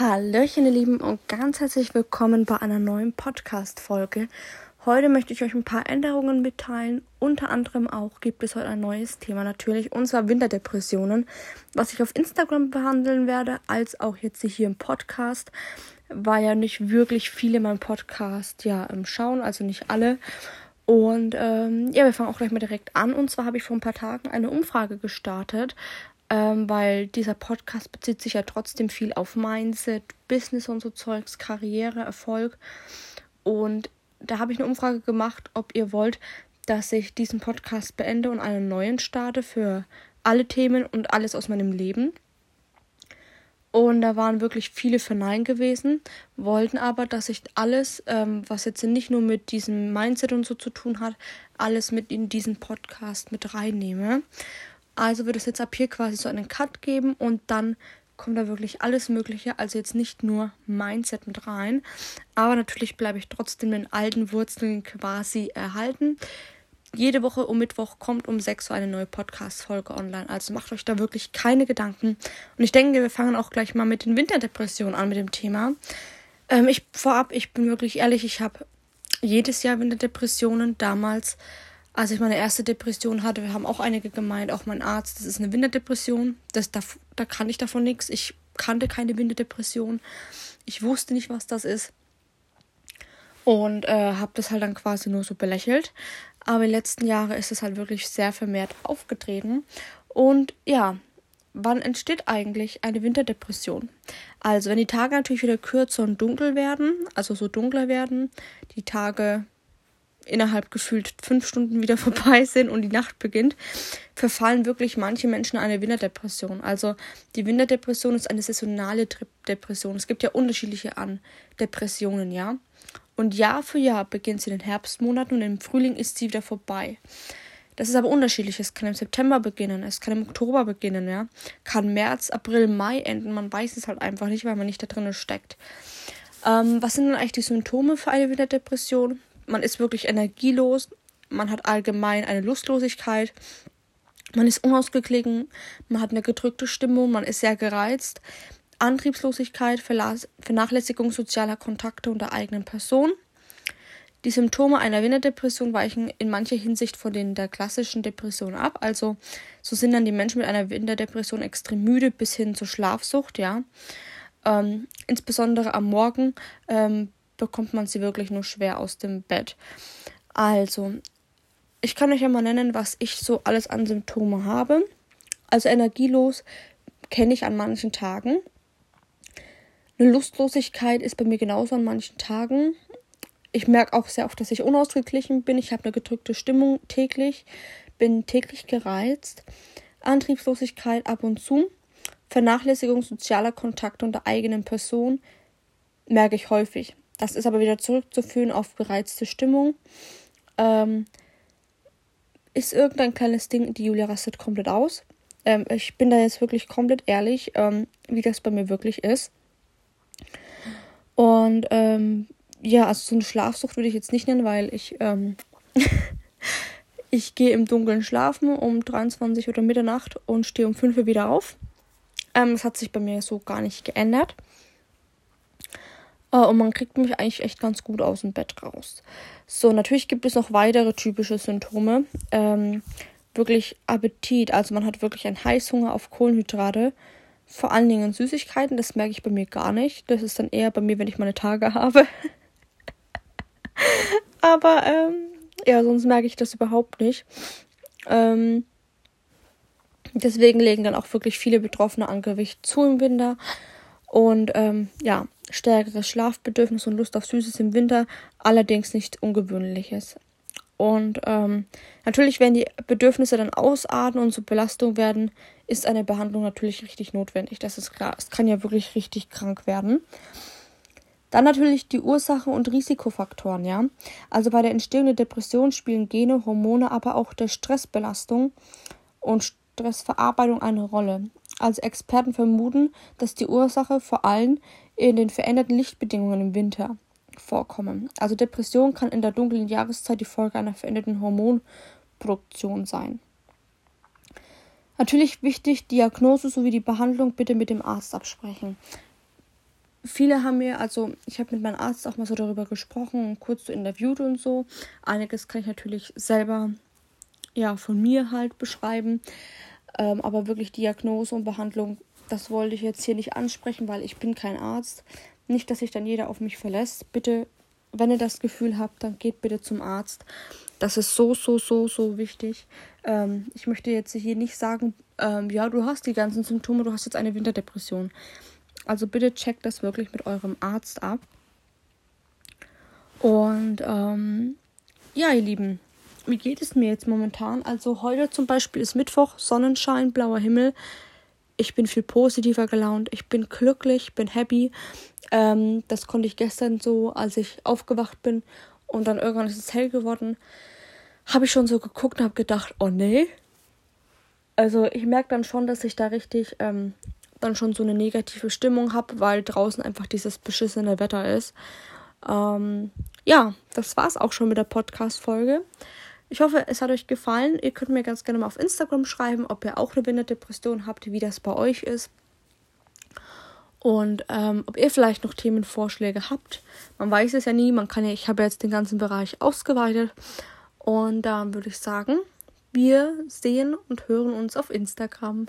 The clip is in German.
Hallöchen, ihr Lieben, und ganz herzlich willkommen bei einer neuen Podcast-Folge. Heute möchte ich euch ein paar Änderungen mitteilen. Unter anderem auch gibt es heute ein neues Thema natürlich, und zwar Winterdepressionen, was ich auf Instagram behandeln werde, als auch jetzt hier im Podcast, weil ja nicht wirklich viele meinen Podcast ja ähm, schauen, also nicht alle. Und ähm, ja, wir fangen auch gleich mal direkt an. Und zwar habe ich vor ein paar Tagen eine Umfrage gestartet, ähm, weil dieser Podcast bezieht sich ja trotzdem viel auf Mindset, Business und so Zeugs, Karriere, Erfolg. Und da habe ich eine Umfrage gemacht, ob ihr wollt, dass ich diesen Podcast beende und einen neuen starte für alle Themen und alles aus meinem Leben. Und da waren wirklich viele für Nein gewesen, wollten aber, dass ich alles, ähm, was jetzt nicht nur mit diesem Mindset und so zu tun hat, alles mit in diesen Podcast mit reinnehme. Also wird es jetzt ab hier quasi so einen Cut geben und dann kommt da wirklich alles Mögliche. Also jetzt nicht nur Mindset mit rein, aber natürlich bleibe ich trotzdem den alten Wurzeln quasi erhalten. Jede Woche um Mittwoch kommt um 6 Uhr eine neue Podcast-Folge online. Also macht euch da wirklich keine Gedanken. Und ich denke, wir fangen auch gleich mal mit den Winterdepressionen an mit dem Thema. Ähm, ich vorab, ich bin wirklich ehrlich, ich habe jedes Jahr Winterdepressionen. Damals als ich meine erste Depression hatte, wir haben auch einige gemeint, auch mein Arzt, das ist eine Winterdepression. Das, da, da kann ich davon nichts. Ich kannte keine Winterdepression. Ich wusste nicht, was das ist. Und äh, habe das halt dann quasi nur so belächelt. Aber in den letzten Jahren ist es halt wirklich sehr vermehrt aufgetreten. Und ja, wann entsteht eigentlich eine Winterdepression? Also, wenn die Tage natürlich wieder kürzer und dunkel werden, also so dunkler werden, die Tage innerhalb gefühlt fünf Stunden wieder vorbei sind und die Nacht beginnt, verfallen wirklich manche Menschen in eine Winterdepression. Also die Winterdepression ist eine saisonale Depression. Es gibt ja unterschiedliche an Depressionen, ja. Und Jahr für Jahr beginnt sie in den Herbstmonaten und im Frühling ist sie wieder vorbei. Das ist aber unterschiedlich. Es kann im September beginnen, es kann im Oktober beginnen, ja. Kann März, April, Mai enden. Man weiß es halt einfach nicht, weil man nicht da drin steckt. Ähm, was sind denn eigentlich die Symptome für eine Winterdepression? Man ist wirklich energielos, man hat allgemein eine Lustlosigkeit, man ist unausgeglichen, man hat eine gedrückte Stimmung, man ist sehr gereizt, Antriebslosigkeit, Vernachlässigung sozialer Kontakte und der eigenen Person. Die Symptome einer Winterdepression weichen in mancher Hinsicht von denen der klassischen Depression ab. Also so sind dann die Menschen mit einer Winterdepression extrem müde bis hin zur Schlafsucht, ja. Ähm, insbesondere am Morgen ähm, bekommt man sie wirklich nur schwer aus dem Bett. Also, ich kann euch ja mal nennen, was ich so alles an Symptome habe. Also energielos kenne ich an manchen Tagen. Eine Lustlosigkeit ist bei mir genauso an manchen Tagen. Ich merke auch sehr oft, dass ich unausgeglichen bin. Ich habe eine gedrückte Stimmung täglich, bin täglich gereizt. Antriebslosigkeit ab und zu. Vernachlässigung sozialer Kontakte und der eigenen Person merke ich häufig. Das ist aber wieder zurückzuführen auf gereizte Stimmung. Ähm, ist irgendein kleines Ding, die Julia rastet komplett aus. Ähm, ich bin da jetzt wirklich komplett ehrlich, ähm, wie das bei mir wirklich ist. Und ähm, ja, also so eine Schlafsucht würde ich jetzt nicht nennen, weil ich ähm, ich gehe im Dunkeln schlafen um 23 oder Mitternacht und stehe um 5 Uhr wieder auf. Ähm, das hat sich bei mir so gar nicht geändert. Uh, und man kriegt mich eigentlich echt ganz gut aus dem Bett raus. So, natürlich gibt es noch weitere typische Symptome. Ähm, wirklich Appetit. Also man hat wirklich einen Heißhunger auf Kohlenhydrate. Vor allen Dingen Süßigkeiten. Das merke ich bei mir gar nicht. Das ist dann eher bei mir, wenn ich meine Tage habe. Aber ähm, ja, sonst merke ich das überhaupt nicht. Ähm, deswegen legen dann auch wirklich viele Betroffene an Gewicht zu im Winter. Und ähm, ja, stärkeres Schlafbedürfnis und Lust auf Süßes im Winter, allerdings nicht ungewöhnliches. Und ähm, natürlich, wenn die Bedürfnisse dann ausarten und zur Belastung werden, ist eine Behandlung natürlich richtig notwendig. Das ist klar. Es kann ja wirklich richtig krank werden. Dann natürlich die Ursachen und Risikofaktoren, ja. Also bei der Entstehung der Depression spielen Gene, Hormone, aber auch der Stressbelastung und Stressverarbeitung eine Rolle. Also Experten vermuten, dass die Ursache vor allem in den veränderten Lichtbedingungen im Winter vorkommen. Also Depression kann in der dunklen Jahreszeit die Folge einer veränderten Hormonproduktion sein. Natürlich wichtig, Diagnose sowie die Behandlung bitte mit dem Arzt absprechen. viele haben mir, also ich habe mit meinem Arzt auch mal so darüber gesprochen, kurz so interviewt und so. Einiges kann ich natürlich selber, ja, von mir halt beschreiben. Ähm, aber wirklich Diagnose und Behandlung, das wollte ich jetzt hier nicht ansprechen, weil ich bin kein Arzt. Nicht, dass sich dann jeder auf mich verlässt. Bitte, wenn ihr das Gefühl habt, dann geht bitte zum Arzt. Das ist so, so, so, so wichtig. Ähm, ich möchte jetzt hier nicht sagen, ähm, ja, du hast die ganzen Symptome, du hast jetzt eine Winterdepression. Also bitte checkt das wirklich mit eurem Arzt ab. Und ähm, ja, ihr Lieben, wie geht es mir jetzt momentan? Also heute zum Beispiel ist Mittwoch, Sonnenschein, blauer Himmel. Ich bin viel positiver gelaunt. Ich bin glücklich, bin happy. Ähm, das konnte ich gestern so, als ich aufgewacht bin und dann irgendwann ist es hell geworden, habe ich schon so geguckt und habe gedacht, oh nee. Also ich merke dann schon, dass ich da richtig ähm, dann schon so eine negative Stimmung habe, weil draußen einfach dieses beschissene Wetter ist. Ähm, ja, das war's auch schon mit der Podcast-Folge. Ich hoffe, es hat euch gefallen. Ihr könnt mir ganz gerne mal auf Instagram schreiben, ob ihr auch eine Winterdepression habt, wie das bei euch ist. Und ähm, ob ihr vielleicht noch Themenvorschläge habt. Man weiß es ja nie. Man kann ja, ich habe jetzt den ganzen Bereich ausgeweitet. Und dann würde ich sagen, wir sehen und hören uns auf Instagram.